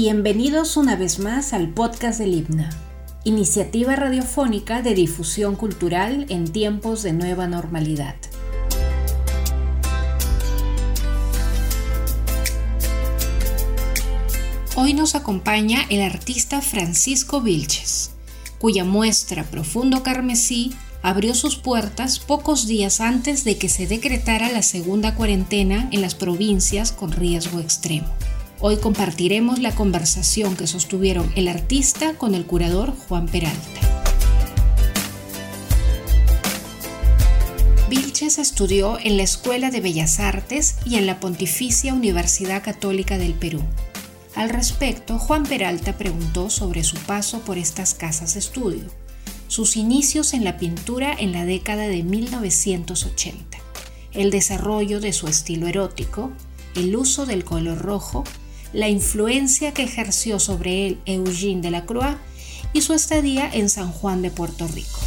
Bienvenidos una vez más al podcast del Himna, iniciativa radiofónica de difusión cultural en tiempos de nueva normalidad. Hoy nos acompaña el artista Francisco Vilches, cuya muestra Profundo Carmesí abrió sus puertas pocos días antes de que se decretara la segunda cuarentena en las provincias con riesgo extremo. Hoy compartiremos la conversación que sostuvieron el artista con el curador Juan Peralta. Vilches estudió en la Escuela de Bellas Artes y en la Pontificia Universidad Católica del Perú. Al respecto, Juan Peralta preguntó sobre su paso por estas casas de estudio, sus inicios en la pintura en la década de 1980, el desarrollo de su estilo erótico, el uso del color rojo la influencia que ejerció sobre él Eugene de la Croix y su estadía en San Juan de Puerto Rico.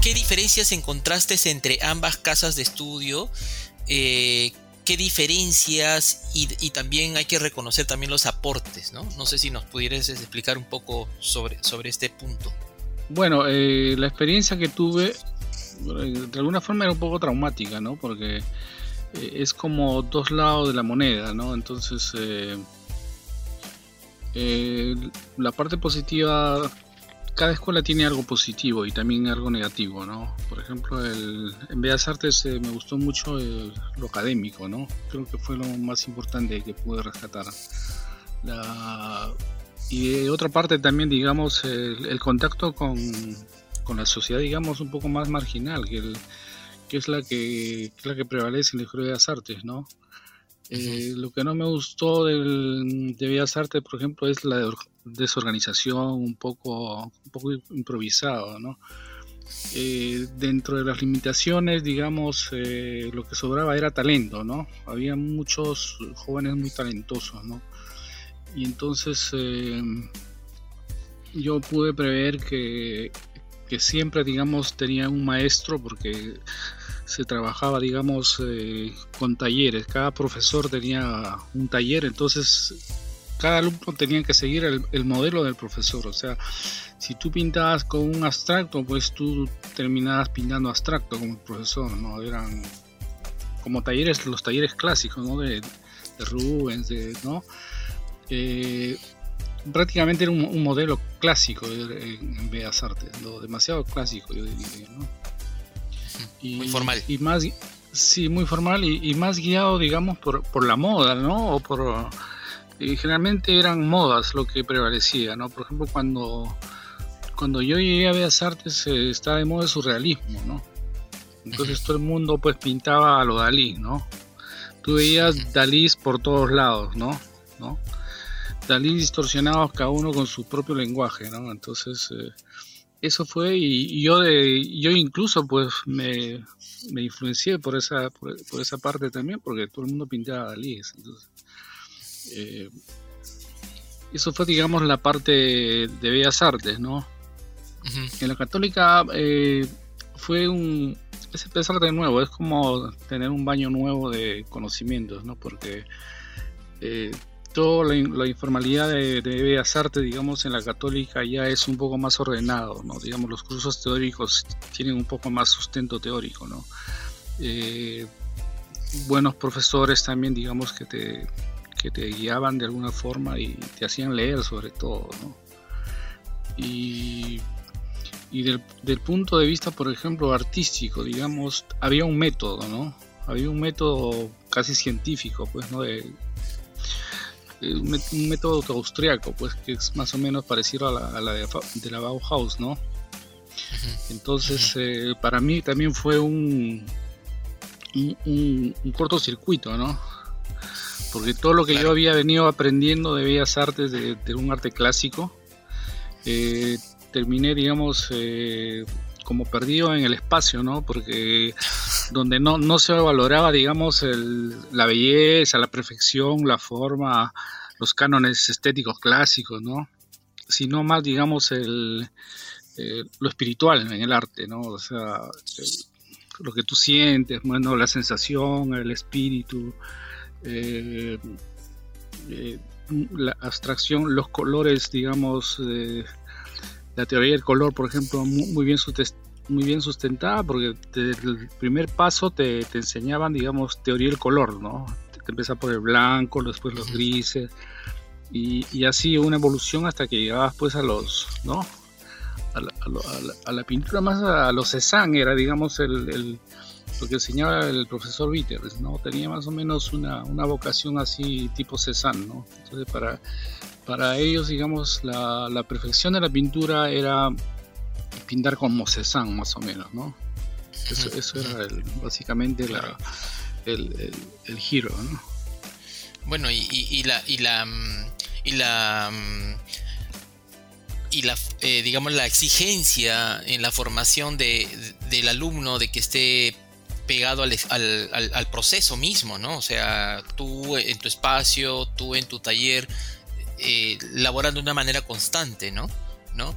¿Qué diferencias encontraste entre ambas casas de estudio? Eh, ¿Qué diferencias? Y, y, también hay que reconocer también los aportes, ¿no? No sé si nos pudieras explicar un poco sobre, sobre este punto. Bueno, eh, la experiencia que tuve de alguna forma era un poco traumática, ¿no? Porque eh, es como dos lados de la moneda, ¿no? Entonces, eh, la parte positiva, cada escuela tiene algo positivo y también algo negativo, ¿no? Por ejemplo, el, en Bellas Artes me gustó mucho lo académico, ¿no? Creo que fue lo más importante que pude rescatar. La, y de otra parte también, digamos, el, contacto con, la sociedad, digamos, un poco más marginal, que, el, que es la que, la que prevalece en la Escuela de las Artes, ¿no? Eh, lo que no me gustó del, de Bellas Artes, por ejemplo, es la desorganización, un poco, un poco improvisado, ¿no? Eh, dentro de las limitaciones, digamos, eh, lo que sobraba era talento, ¿no? Había muchos jóvenes muy talentosos, ¿no? Y entonces eh, yo pude prever que, siempre, digamos, tenía un maestro porque se trabajaba, digamos, eh, con talleres. Cada profesor tenía un taller, entonces cada alumno tenía que seguir el, modelo del profesor. O sea, si tú pintabas con un abstracto, pues tú terminabas pintando abstracto como el profesor, ¿no? Eran como talleres, los talleres clásicos, ¿no? De, de Rubens, de, ¿no? Eh, prácticamente era un, modelo clásico en, Bellas Artes, demasiado clásico, yo diría, Y, muy formal. Y más, sí, muy formal y, más guiado, digamos, por, por, la moda, ¿no? O por, generalmente eran modas lo que prevalecía, ¿no? Por ejemplo, cuando, cuando yo llegué a Bellas Artes eh, estaba de moda el surrealismo, ¿no? Entonces todo el mundo pues pintaba a lo Dalí, ¿no? Tú veías Dalí por todos lados, ¿no? ¿no? Dalí distorsionados cada uno con su propio lenguaje, ¿no? Entonces, eh, eso fue y, yo de yo incluso pues me, me influencié por esa por, esa parte también porque todo el mundo pintaba Dalí entonces eh, eso fue digamos la parte de bellas artes no en la católica eh, fue un es empezar de nuevo es como tener un baño nuevo de conocimientos no porque toda la, informalidad de, de, Bellas Artes, digamos, en la católica ya es un poco más ordenado, ¿no? Digamos, los cursos teóricos tienen un poco más sustento teórico, ¿no? Eh, buenos profesores también, digamos, que te, que te guiaban de alguna forma y te hacían leer sobre todo, ¿no? Y, y del, punto de vista, por ejemplo, artístico, digamos, había un método, ¿no? Había un método casi científico, pues, ¿no? Un, método austriaco, pues que es más o menos parecido a la, de, la Bauhaus, ¿no? Entonces, eh, para mí también fue un, un, cortocircuito, ¿no? Porque todo lo que yo había venido aprendiendo de bellas artes, de, un arte clásico, eh, terminé, digamos, eh, como perdido en el espacio, ¿no? Porque donde no, no se valoraba, digamos, la belleza, la perfección, la forma, los cánones estéticos clásicos, ¿no? Sino más, digamos, el, eh, lo espiritual en el arte, ¿no? O sea, lo que tú sientes, bueno, la sensación, el espíritu, eh, eh, la abstracción, los colores, digamos, la teoría del color, por ejemplo, muy, bien, muy bien sustentada, porque desde el primer paso te, enseñaban, digamos, teoría del color, ¿no? Te, te por el blanco, después los grises, y, así una evolución hasta que llegabas pues a los, ¿no? A la, pintura más a los Cézanne era digamos el, lo que enseñaba el profesor Witters, ¿no? Tenía más o menos una, vocación así tipo Cézanne, ¿no? Entonces para, para ellos digamos la, la perfección de la pintura era pintar como Cézanne más o menos, ¿no? Eso, eso era básicamente la, el, el, giro, ¿no? Bueno, y, y, la, y la mm, y la mm, y la eh, digamos la exigencia en la formación de, del alumno de que esté pegado al, al, proceso mismo, ¿no? O sea, tú en tu espacio, tú en tu taller, eh, laborando de una manera constante, ¿no? ¿No?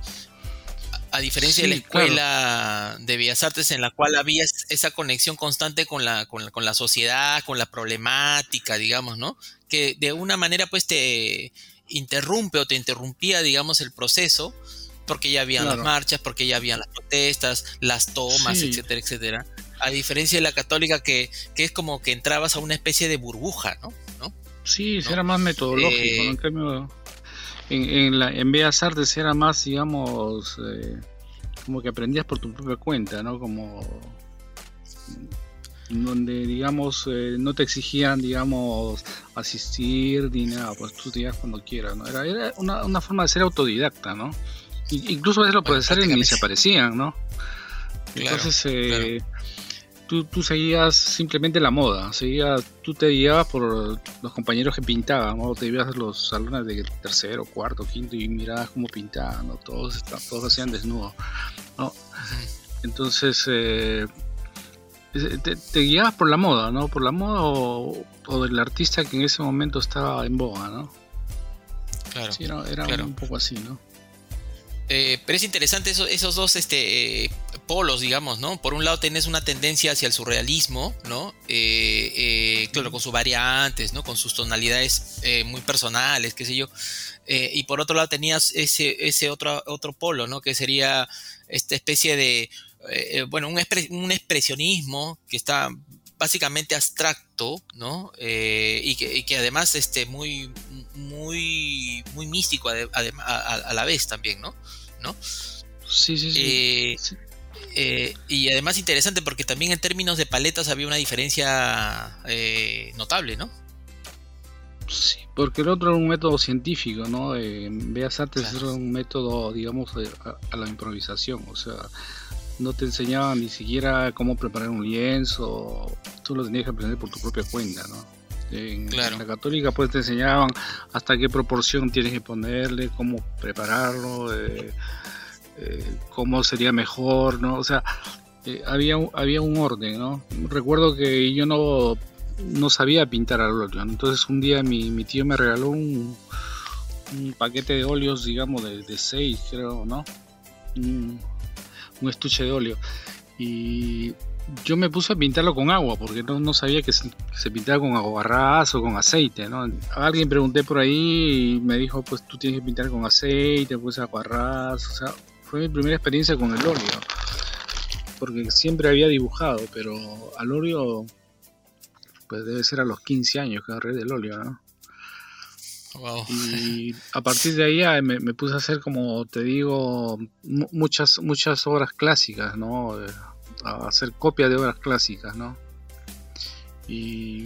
A diferencia de la escuela de Bellas Artes en la cual había esa conexión constante con la, con la, con la sociedad, con la problemática, digamos, ¿no? Que de una manera pues te, interrumpe o te interrumpía, digamos, el proceso, porque ya habían las marchas, porque ya habían las protestas, las tomas, etcétera, etcétera. A diferencia de la católica que, que, es como que entrabas a una especie de burbuja, ¿no? ¿No? Sí, era más metodológico, En cambio, en, la, en Bellas Artes era más, digamos, eh, como que aprendías por tu propia cuenta, ¿no? Como donde digamos eh, no te exigían digamos asistir ni nada pues tú te cuando quieras no era, era una, una, forma de ser autodidacta no incluso a veces los profesores ni se aparecían no entonces eh, Tú, tú, seguías simplemente la moda seguías tú te guiabas por los compañeros que pintaban ¿no? te ibas a los salones de tercero cuarto quinto y mirabas cómo pintaban ¿no? todos todos hacían desnudo no entonces eh, te, guiabas por la moda, ¿no? Por la moda o, del artista que en ese momento estaba en boga, ¿no? Claro. Sí, era, un poco así, ¿no? Eh, pero es interesante esos dos este, eh, polos, digamos, ¿no? Por un lado tenés una tendencia hacia el surrealismo, ¿no? Eh, claro, con sus variantes, ¿no? Con sus tonalidades muy personales, qué sé yo. y por otro lado tenías ese, ese otro, otro polo, ¿no? Que sería esta especie de eh, bueno, un, expresionismo que está básicamente abstracto, ¿no? Eh, y, que, además este, muy, muy, muy místico a, la vez también, ¿no? ¿No? Sí, sí, sí. Eh, y además interesante porque también en términos de paletas había una diferencia notable, ¿no? Sí, porque el otro era un método científico, ¿no? En Bellas Artes era un método, digamos, a, la improvisación, o sea, no te enseñaban ni siquiera cómo preparar un lienzo, tú lo tenías que aprender por tu propia cuenta, ¿no? En, la católica pues te enseñaban hasta qué proporción tienes que ponerle, cómo prepararlo, eh, eh, cómo sería mejor, ¿no? O sea, eh, había, había un orden, ¿no? Recuerdo que yo no, no sabía pintar al óleo, entonces un día mi, mi tío me regaló un, un paquete de óleos, digamos, de, de seis, creo, ¿no? un estuche de óleo. Y yo me puse a pintarlo con agua, porque no, no sabía que se, pintaba con aguarrás o con aceite, ¿no? alguien pregunté por ahí y me dijo, pues tú tienes que pintar con aceite, pues aguarrás, o sea, fue mi primera experiencia con el óleo, porque siempre había dibujado, pero al óleo, pues debe ser a los 15 años que agarré del óleo, ¿no? Y a partir de ahí me, puse a hacer, como te digo, muchas, muchas obras clásicas, ¿no? A hacer copias de obras clásicas, ¿no? Y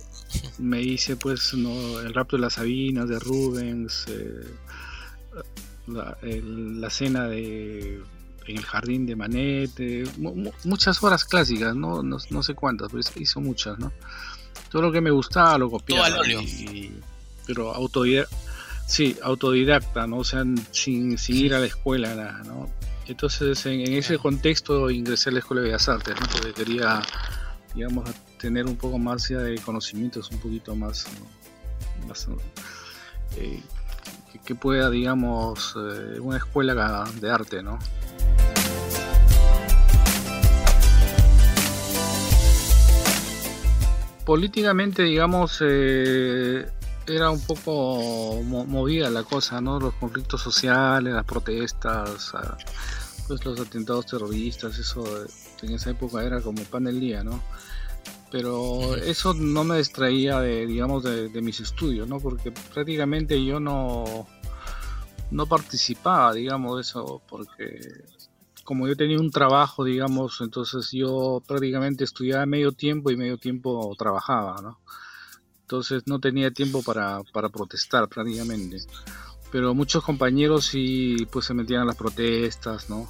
me hice, pues, ¿no? El rapto de las Sabinas de Rubens, eh, la, la, cena de en el jardín de Manet, eh, muchas obras clásicas, ¿no? ¿no? sé cuántas, pero hizo muchas, ¿no? Todo lo que me gustaba lo copiaba. Y, pero autodidacta, sí, autodidacta, ¿no? O sea, sin, sin ir a la escuela, nada, ¿no? Entonces, en, ese contexto ingresé a la Escuela de Bellas Artes, ¿no? Porque quería, digamos, tener un poco más de conocimientos, un poquito más, eh, que, pueda, digamos, eh, una escuela de arte, ¿no? Políticamente, digamos, eh, era un poco movida la cosa, ¿no? Los conflictos sociales, las protestas, ah, pues los atentados terroristas, eso eh, en esa época era como pan del día, ¿no? Pero eso no me distraía de, digamos, de, mis estudios, ¿no? Porque prácticamente yo no, no participaba, digamos, de eso, porque como yo tenía un trabajo, digamos, entonces yo prácticamente estudiaba medio tiempo y medio tiempo trabajaba, ¿no? Entonces no tenía tiempo para, para protestar prácticamente. Pero muchos compañeros sí pues se metían a las protestas, ¿no?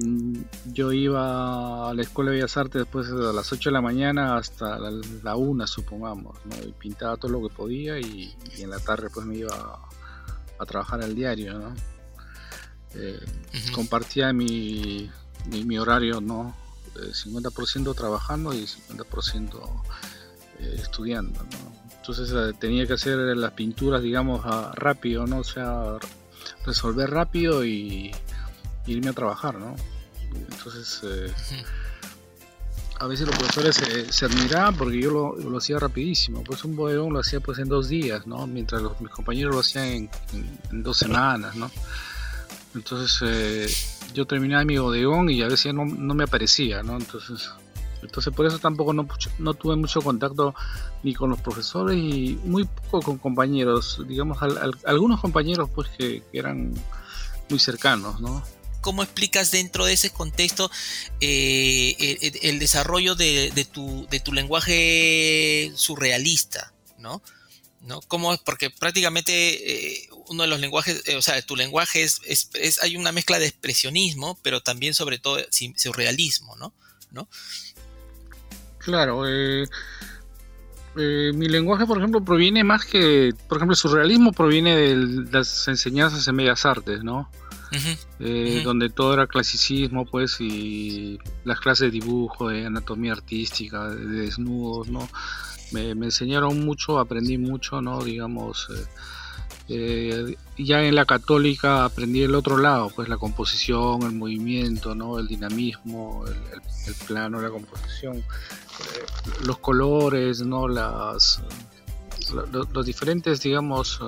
Mm, yo iba a la Escuela de Bellas Artes después de las 8 de la mañana hasta la, 1, supongamos, ¿no? Y pintaba todo lo que podía y, en la tarde pues me iba a, trabajar al diario, ¿no? Eh, compartía mi, mi, horario, ¿no? 50% trabajando y 50% eh, estudiando, ¿no? Entonces eh, tenía que hacer las pinturas, digamos, rápido, ¿no? O sea, resolver rápido y irme a trabajar, ¿no? Entonces, eh, a veces los profesores se, admiraban porque yo lo, hacía rapidísimo. Pues un bodegón lo hacía pues en dos días, ¿no? Mientras los, mis compañeros lo hacían en, dos semanas, ¿no? Entonces eh, yo terminaba mi bodegón y a veces no, no me aparecía, ¿no? Entonces, entonces por eso tampoco no, no, tuve mucho contacto ni con los profesores y muy poco con compañeros, digamos, algunos compañeros pues que, eran muy cercanos, ¿no? ¿Cómo explicas dentro de ese contexto eh, el, desarrollo de, tu, lenguaje surrealista, ¿no? ¿Cómo? Porque prácticamente eh, uno de los lenguajes, eh, o sea, tu lenguaje es, hay una mezcla de expresionismo, pero también sobre todo surrealismo, ¿no? ¿no? Claro, mi lenguaje, por ejemplo, proviene más que, por ejemplo, el surrealismo proviene de las enseñanzas en Bellas Artes, ¿no? Eh, donde todo era clasicismo, pues, y las clases de dibujo, de anatomía artística, de desnudos, ¿no? Me, me enseñaron mucho, aprendí mucho, ¿no? Digamos, eh, ya en la católica aprendí el otro lado, pues la composición, el movimiento, ¿no? el dinamismo, el, plano, la composición, eh, los colores, ¿no? Las, los, diferentes, digamos,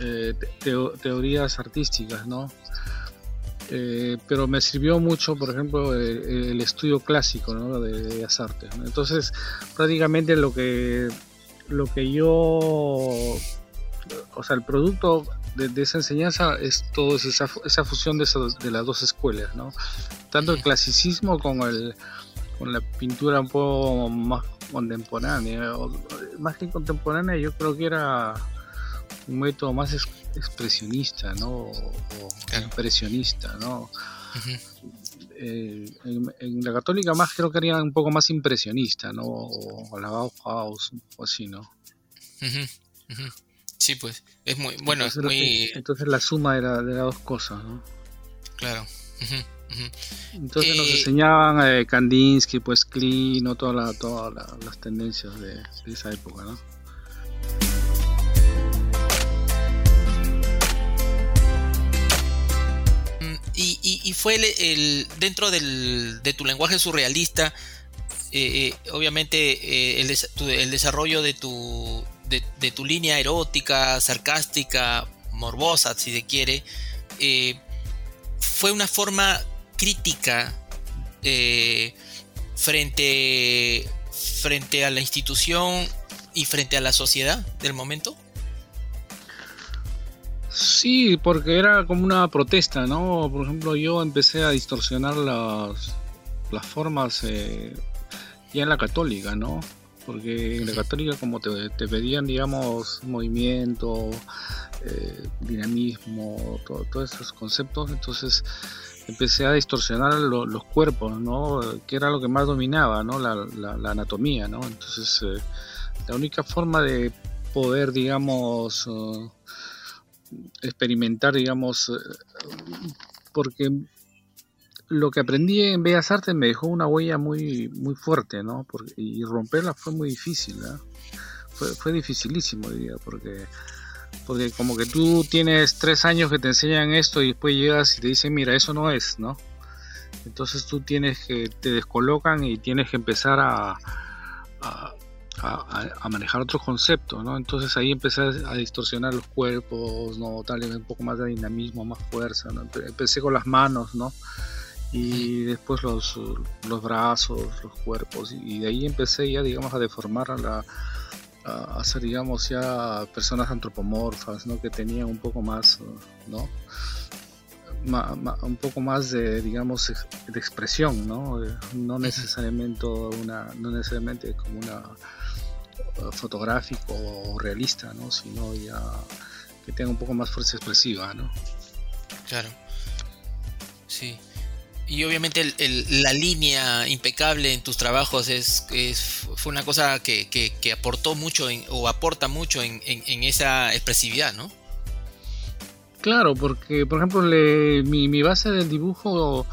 eh, teorías artísticas, ¿no? pero me sirvió mucho, por ejemplo, el, estudio clásico ¿no? de, las artes. Entonces, prácticamente lo que, lo que yo o sea, el producto de, esa enseñanza es todo esa, esa fusión de, de, las dos escuelas, ¿no? Tanto el clasicismo con, el, con la pintura un poco más contemporánea, más que contemporánea, yo creo que era un método más expresionista, ¿no? O, impresionista, ¿no? Eh, en, la católica más creo que era un poco más impresionista, ¿no? O la Bauhaus, o así, ¿no? Sí, pues, es muy, bueno, entonces, es muy... entonces la suma era de las dos cosas, ¿no? Claro. Entonces nos eh, enseñaban eh, Kandinsky, pues Klein, ¿no? todas las tendencias de, esa época, ¿no? Y, fue el, dentro del, de tu lenguaje surrealista, eh, obviamente el, el, desarrollo de tu, de, tu línea erótica, sarcástica, morbosa, si se quiere, eh, fue una forma crítica eh, frente, frente a la institución y frente a la sociedad del momento? Sí, porque era como una protesta, ¿no? Por ejemplo, yo empecé a distorsionar las, las formas eh, ya en la católica, ¿no? porque en la católica como te, pedían, digamos, movimiento, eh, dinamismo, todos esos conceptos, entonces empecé a distorsionar los cuerpos, ¿no? Que era lo que más dominaba, ¿no? La, anatomía, ¿no? Entonces, eh, la única forma de poder, digamos, eh, experimentar, digamos, porque lo que aprendí en Bellas Artes me dejó una huella muy, muy fuerte, ¿no? Porque, y romperla fue muy difícil, ¿no? Fue, fue dificilísimo, diría, porque, porque como que tú tienes tres años que te enseñan esto y después llegas y te dicen, mira, eso no es, ¿no? Entonces tú tienes que, te descolocan y tienes que empezar a, manejar otros conceptos, ¿no? Entonces ahí empecé a distorsionar los cuerpos, ¿no? Darle un poco más de dinamismo, más fuerza, ¿no? Empecé con las manos, ¿no? Y después los, los brazos, los cuerpos, y de ahí empecé ya, digamos, a deformar a la a hacer digamos ya personas antropomorfas no que tenían un poco más no un poco más de digamos de expresión no no necesariamente una no necesariamente como una fotográfico o realista, ¿no? Sino ya que tenga un poco más fuerza expresiva, ¿no? Claro. Sí. Y obviamente la línea impecable en tus trabajos es, fue una cosa que, que, aportó mucho o aporta mucho en, en, esa expresividad, ¿no? Claro, porque por ejemplo mi, mi, base del dibujo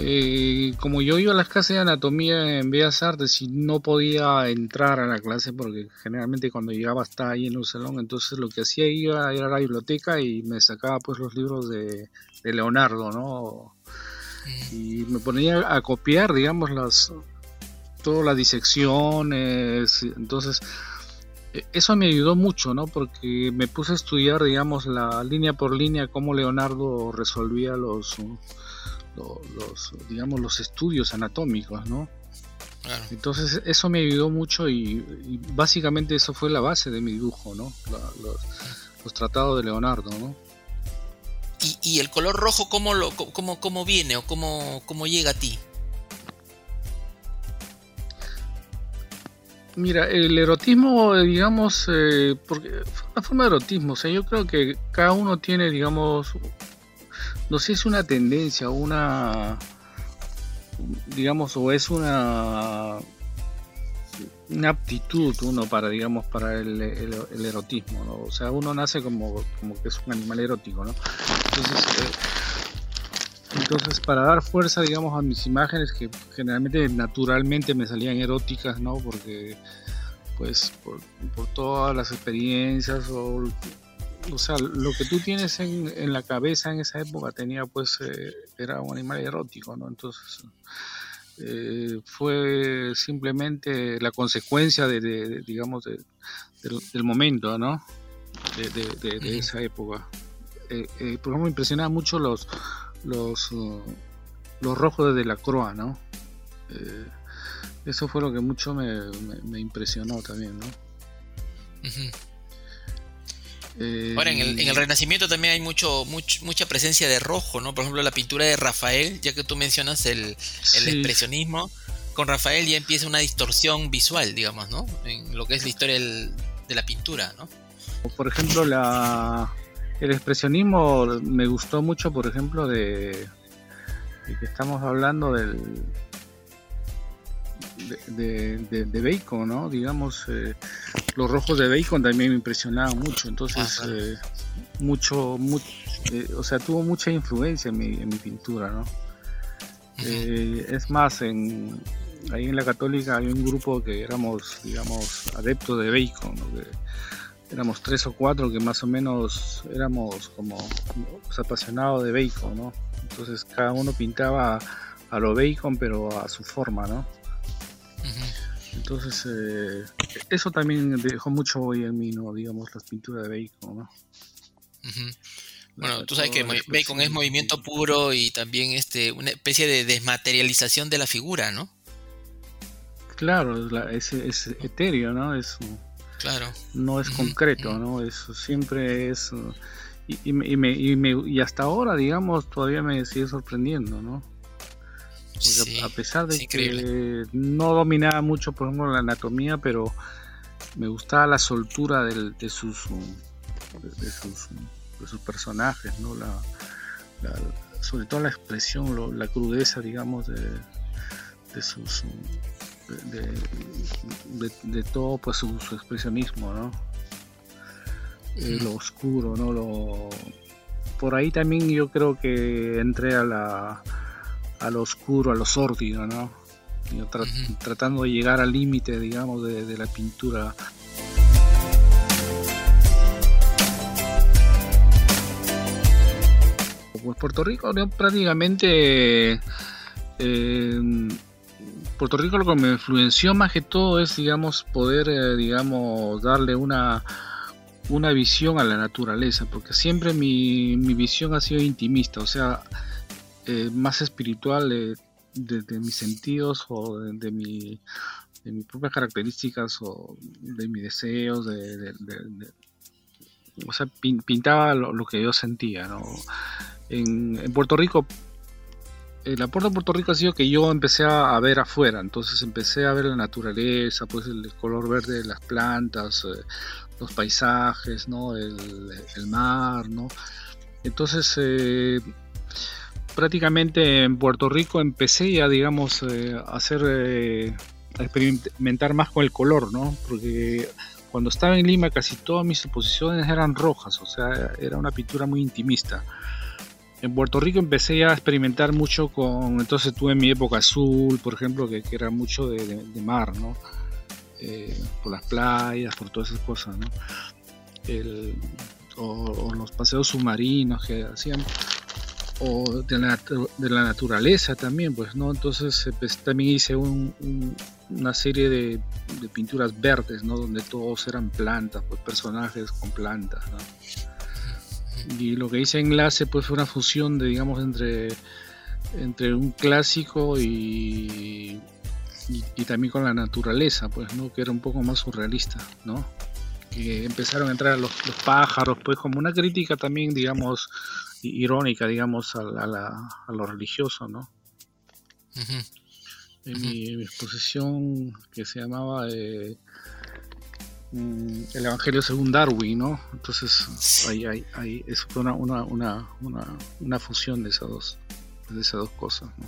eh, como yo iba a las clases de anatomía en Bellas Artes y no podía entrar a la clase porque generalmente cuando llegaba estaba ahí en un salón, entonces lo que hacía iba a ir a la biblioteca y me sacaba pues los libros de, Leonardo, ¿no? Y me ponía a copiar, digamos, las todas las disecciones, entonces e, eso me ayudó mucho, ¿no? Porque me puse a estudiar, digamos, la línea por línea cómo Leonardo resolvía los los, digamos, los estudios anatómicos, ¿no? Entonces eso me ayudó mucho y, básicamente eso fue la base de mi dibujo, ¿no? los, tratados de Leonardo, ¿no? ¿Y, el color rojo cómo, lo, cómo, cómo viene o cómo, cómo llega a ti? Mira, el erotismo, digamos, eh, porque una forma de erotismo, o sea, yo creo que cada uno tiene, digamos, no sé si es una tendencia, una, digamos, o es una, una aptitud uno para, digamos, para el, erotismo, ¿no? O sea, uno nace como, como que es un animal erótico, ¿no? Entonces, eh, entonces, para dar fuerza, digamos, a mis imágenes que generalmente, naturalmente me salían eróticas, ¿no? Porque, pues, por, por todas las experiencias o o sea, lo que tú tienes en, la cabeza en esa época tenía pues, eh, era un animal erótico, ¿no? Entonces, eh, fue simplemente la consecuencia de, digamos, del, momento, ¿no? De, esa época. Eh, por ejemplo, me impresionaba mucho los, los, uh, los rojos de la croa, ¿no? eso fue lo que mucho me, impresionó también, ¿no? Ahora, en el, en el, Renacimiento también hay mucho, mucha presencia de rojo, ¿no? Por ejemplo, la pintura de Rafael, ya que tú mencionas el, expresionismo, con Rafael ya empieza una distorsión visual, digamos, ¿no? En lo que es la historia de la pintura, ¿no? Por ejemplo, la, el expresionismo me gustó mucho, por ejemplo, de, de que estamos hablando del, de, de, Bacon, ¿no? Digamos, eh, los rojos de Bacon también me impresionaban mucho, entonces, eh, mucho, eh, o sea, tuvo mucha influencia en mi, en mi pintura, ¿no? es más, en, ahí en la católica hay un grupo que éramos, digamos, adeptos de Bacon, éramos tres o cuatro que más o menos éramos como apasionados de Bacon, ¿no? Entonces cada uno pintaba a lo Bacon, pero a su forma, ¿no? Entonces, eh, eso también dejó mucho hoy en mí, ¿no? Digamos, las pinturas de Bacon, ¿no? Bueno, tú sabes que Bacon es movimiento puro y también este una especie de desmaterialización de la figura, ¿no? Claro, es, etéreo, ¿no? Es, claro. No es concreto, ¿no? Eso siempre es... Y, y hasta ahora, digamos, todavía me sigue sorprendiendo, ¿no? A pesar de que no dominaba mucho, por ejemplo, la anatomía, pero me gustaba la soltura de, sus, de, sus, personajes, ¿no? La, sobre todo la expresión, la crudeza, digamos, de, sus de, todo pues su, expresionismo, ¿no? Eh, lo oscuro, ¿no? Lo, por ahí también yo creo que entré a la a lo oscuro, a lo sórdido, ¿no? Tratando de llegar al límite, digamos, de, la pintura. Pues Puerto Rico prácticamente eh, Puerto Rico lo que me influenció más que todo es, digamos, poder, eh, digamos, darle una, una visión a la naturaleza, porque siempre mi, mi visión ha sido intimista, o sea, eh, más espiritual de, mis sentidos o de, mi, de mis propias características o de mis deseos, de, o sea, pintaba lo, que yo sentía, ¿no? En, en Puerto Rico el aporte de Puerto Rico ha sido que yo empecé a, ver afuera, entonces empecé a ver la naturaleza, pues el, color verde de las plantas, eh, los paisajes, ¿no? El, mar, ¿no? Entonces, eh, prácticamente en Puerto Rico empecé ya, digamos, eh, a hacer, a experimentar más con el color, ¿no? Porque cuando estaba en Lima casi todas mis exposiciones eran rojas, o sea, era una pintura muy intimista en Puerto Rico empecé a experimentar mucho con, entonces tuve mi época azul, por ejemplo, que, era mucho de, mar, ¿no? Eh, por las playas, por todas esas cosas, ¿no? o, los paseos submarinos que hacían, o de la, naturaleza también, pues, ¿no? Entonces pues, también hice una serie de, de, pinturas verdes, ¿no? Donde todos eran plantas, pues personajes con plantas. Y lo que hice enlace pues fue una fusión de digamos entre entre un clásico y, y, también con la naturaleza, pues, ¿no? Que era un poco más surrealista, ¿no? Que empezaron a entrar los, pájaros, pues, como una crítica también, digamos, irónica, digamos, a, a, lo religioso, ¿no? En mi, exposición que se llamaba eh, Mm, el Evangelio según Darwin, ¿no? Entonces ahí, ahí, es una, una, una, una, fusión de esas dos, de esas dos cosas, ¿no?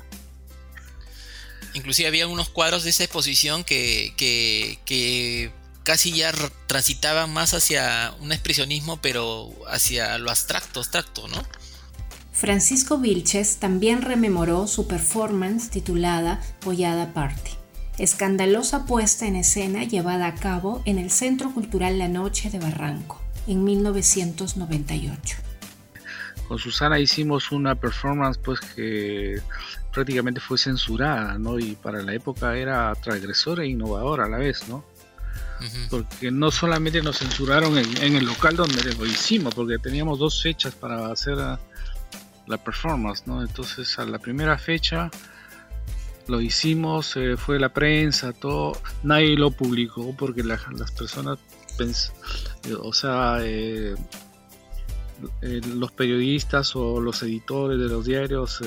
Inclusive había unos cuadros de esa exposición que, que, casi ya transitaban más hacia un expresionismo, pero hacia lo abstracto, abstracto, ¿no? Francisco Vilches también rememoró su performance titulada Pollada Party escandalosa puesta en escena llevada a cabo en el Centro Cultural La Noche de Barranco en 1998. Con Susana hicimos una performance pues que prácticamente fue censurada, ¿no? Y para la época era transgresora e innovadora a la vez, ¿no? Porque no solamente nos censuraron en, el local donde lo hicimos, porque teníamos dos fechas para hacer la performance, ¿no? Entonces a la primera fecha lo hicimos, eh, fue la prensa, todo, nadie lo publicó porque las personas, eh, o sea, eh, los periodistas o los editores de los diarios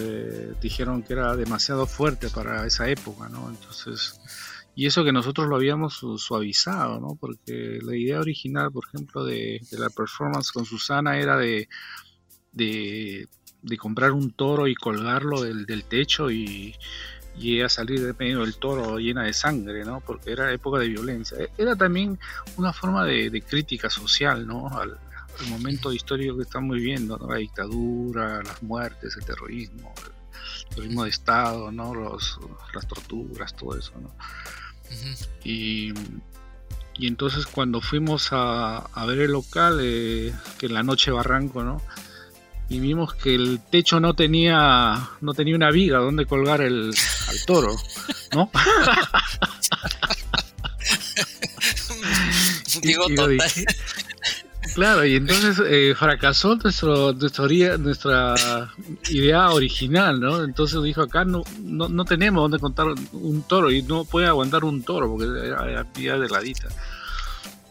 dijeron que era demasiado fuerte para esa época, ¿no? Entonces, y eso que nosotros lo habíamos suavizado, ¿no? Porque la idea original, por ejemplo, de, la performance con Susana era de, de, comprar un toro y colgarlo del, del techo y, y a salir de medio del toro llena de sangre, ¿no? Porque era época de violencia. E-, era también una forma de, crítica social, ¿no? Al, momento histórico que estamos viviendo, ¿no? La dictadura, las muertes, el terrorismo, el terrorismo de Estado, ¿no? Los, las torturas, todo eso, ¿no? y, y, entonces cuando fuimos a, a ver el local, eh, que en la noche Barranco, ¿no? Y vimos que el techo no tenía no tenía una viga donde colgar el al toro, ¿no? Digo, claro, y entonces eh, fracasó nuestro, nuestra, nuestra idea original, ¿no? Entonces dijo, acá no, no, tenemos donde contar un toro y no puede aguantar un toro porque era de deladita.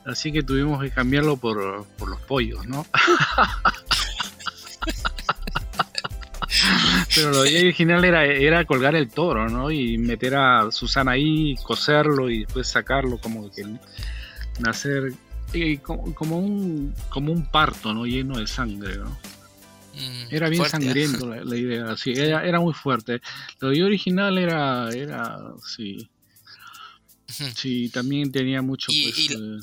Así que tuvimos que cambiarlo por, por los pollos, ¿no? Pero lo original era, era colgar el toro, ¿no? Y meter a Susana ahí, coserlo y después sacarlo, como que nacer eh, como, un, como un parto, ¿no? Lleno de sangre, ¿no? Mm, era bien sangriento la, idea, sí, era, era, muy fuerte. Lo original era, era, sí. Sí, también tenía mucho, pues, eh,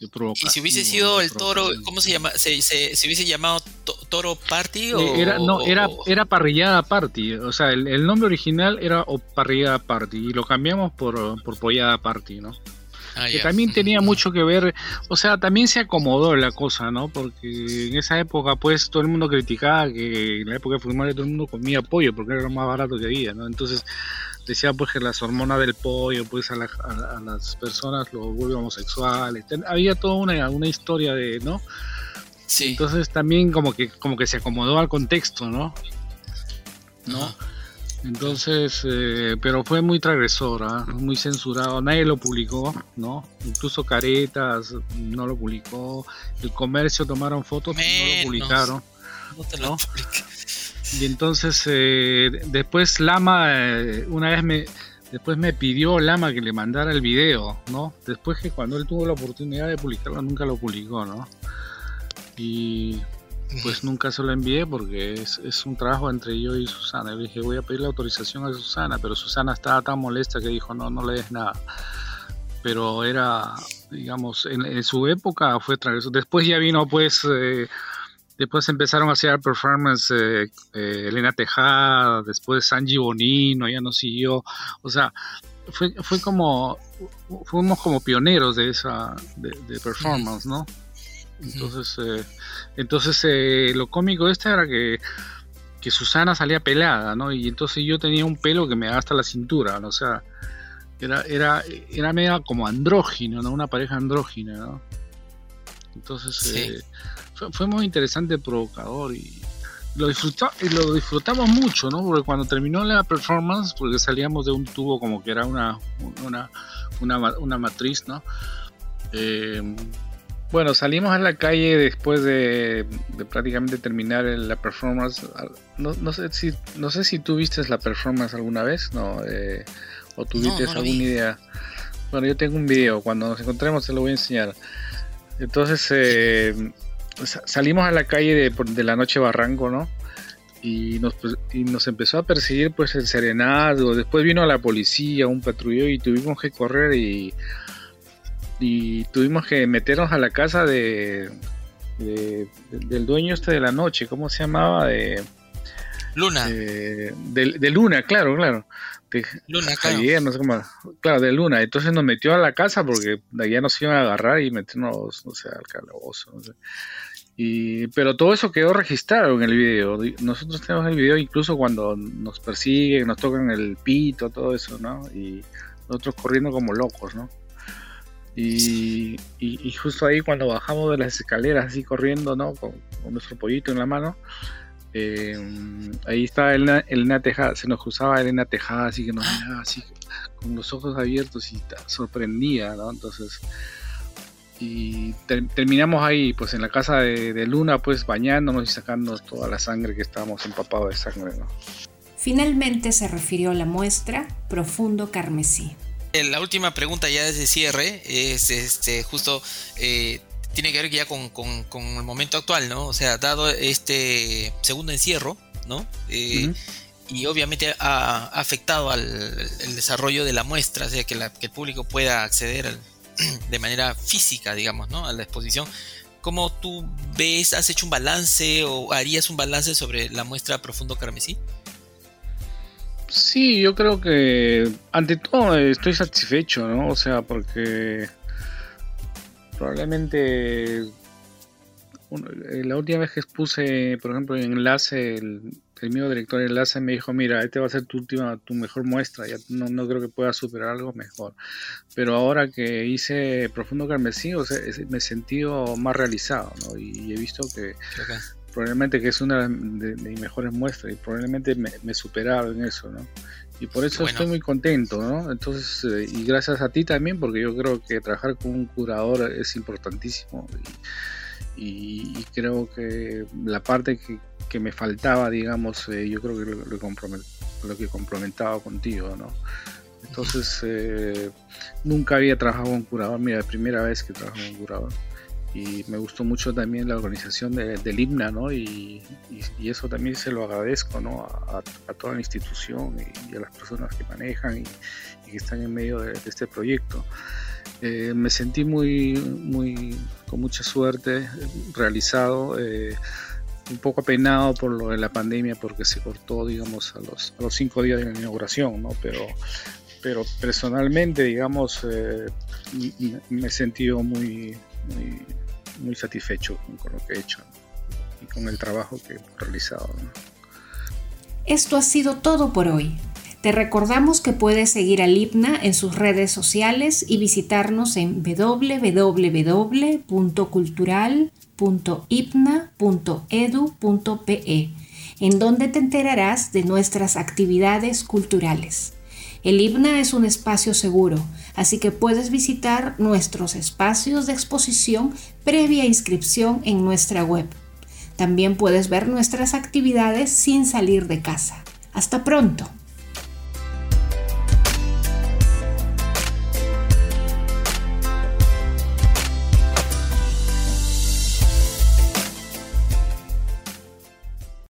y si hubiese sido el toro, ¿cómo se llama? ¿Se, hubiese llamado Toro Party? O, era, no, era, era Parrillada Party. O sea, el, nombre original era Parrillada Party y lo cambiamos por, por Pollada Party, ¿no? Ah, que también tenía mucho que ver, o sea, también se acomodó la cosa, ¿no? Porque en esa época, pues, todo el mundo criticaba que en la época de todo el mundo comía pollo porque era lo más barato que había, ¿no? Entonces, decía pues que las hormonas del pollo pues a, las personas lo vuelve homosexuales. Había toda una, una historia de, ¿no? Sí. Entonces también como que como que se acomodó al contexto, ¿no? ¿No? Entonces, eh, pero fue muy transgresora, muy censurado, nadie lo publicó, ¿no? Incluso Caretas no lo publicó, el comercio tomaron fotos, no lo publicaron. No te lo Y entonces, eh, después Lama, eh, una vez me, después me pidió Lama que le mandara el video, ¿no? Después que cuando él tuvo la oportunidad de publicarlo, nunca lo publicó, ¿no? Y pues nunca se lo envié porque es, un trabajo entre yo y Susana. Le dije, voy a pedir la autorización a Susana, pero Susana estaba tan molesta que dijo, no, no le des nada. Pero era, digamos, en, su época fue travieso. Después ya vino, pues, eh, después empezaron a hacer performance eh, eh, Elena Tejada, después Sanji Bonino, ya no siguió. O sea, fue, fue como, fuimos como pioneros de esa, de performance, ¿no? Entonces, eh, entonces eh, lo cómico de este era que, que, Susana salía pelada, ¿no? Y entonces yo tenía un pelo que me daba hasta la cintura, ¿no? O sea, era, era, era medio como andrógino, ¿no? Una pareja andrógina, ¿no? Entonces, eh, fue, muy interesante, provocador y lo, lo disfrutamos mucho, ¿no? Porque cuando terminó la performance, porque salíamos de un tubo como que era una, una, una, una matriz, ¿no? Eh, bueno, salimos a la calle después de, prácticamente terminar la performance. No, sé si no sé si tú viste la performance alguna vez, no, eh, o tuviste alguna idea. Bueno, yo tengo un video. Cuando nos encontremos te lo voy a enseñar. Entonces eh, salimos a la calle de, la noche Barranco, ¿no? Y nos, pues, y nos empezó a perseguir pues el serenado. Después vino la policía, un patrullero y tuvimos que correr y y tuvimos que meternos a la casa de, del dueño este de la noche, ¿cómo se llamaba? De Luna. de, Luna, claro, claro. De Luna, claro. no sé cómo, claro, de Luna. Entonces nos metió a la casa porque de allá nos iban a agarrar y meternos, no sé, al calabozo. Y, pero todo eso quedó registrado en el video. Nosotros tenemos el video incluso cuando nos persiguen, nos tocan el pito, todo eso, ¿no? Y nosotros corriendo como locos, ¿no? Y, justo ahí cuando bajamos de las escaleras así corriendo, ¿no? Con, nuestro pollito en la mano, eh, ahí estaba Elena, Tejada, se nos cruzaba Elena Tejada, así que nos miraba así con los ojos abiertos y sorprendía, ¿no? Entonces, y terminamos ahí, pues en la casa de, Luna, pues bañándonos y sacando toda la sangre que estábamos empapados de sangre, ¿no? Finalmente se refirió a la muestra Profundo Carmesí. Eh, la última pregunta ya es de cierre, es este, justo eh, tiene que ver ya con, el momento actual, ¿no? O sea, dado este segundo encierro, ¿no? Eh, y obviamente ha, afectado al el desarrollo de la muestra, o sea, que, el público pueda acceder de manera física, digamos, ¿no? A la exposición. ¿Cómo tú ves, has hecho un balance o harías un balance sobre la muestra Profundo Carmesí? Sí, yo creo que ante todo estoy satisfecho, ¿no? O sea, porque probablemente eh, la última vez que expuse, por ejemplo, en enlace, el, el mío director de enlace me dijo, mira, este va a ser tu última, tu mejor muestra, ya no, no creo que puedas superar algo mejor. Pero ahora que hice Profundo Carmesí, o sea, me he sentido más realizado, ¿no? Y he visto que probablemente que es una de, mis mejores muestras y probablemente me, he superado en eso, ¿no? Y por eso estoy muy contento, ¿no? Entonces, eh, y gracias a ti también, porque yo creo que trabajar con un curador es importantísimo y, creo que la parte que, me faltaba, digamos, eh, yo creo que lo, lo, que complementaba contigo, ¿no? Entonces, eh, nunca había trabajado con un curador, mira, la primera vez que trabajo con un curador y me gustó mucho también la organización del himna, ¿no? Y, y, eso también se lo agradezco, ¿no? A, toda la institución y, a las personas que manejan y, que están en medio de, este proyecto. Eh, me sentí muy, muy, con mucha suerte, realizado, eh, un poco apenado por lo de la pandemia porque se cortó, digamos, a los, a los cinco días de la inauguración, ¿no? Pero, pero personalmente, digamos, eh, me he sentido muy, muy muy satisfecho con, lo que he hecho y con el trabajo que he realizado. Esto ha sido todo por hoy. Te recordamos que puedes seguir al IPNA en sus redes sociales y visitarnos en www.cultural.ipna.edu.pe, en donde te enterarás de nuestras actividades culturales. El IPNA es un espacio seguro, así que puedes visitar nuestros espacios de exposición previa inscripción en nuestra web. También puedes ver nuestras actividades sin salir de casa. Hasta pronto.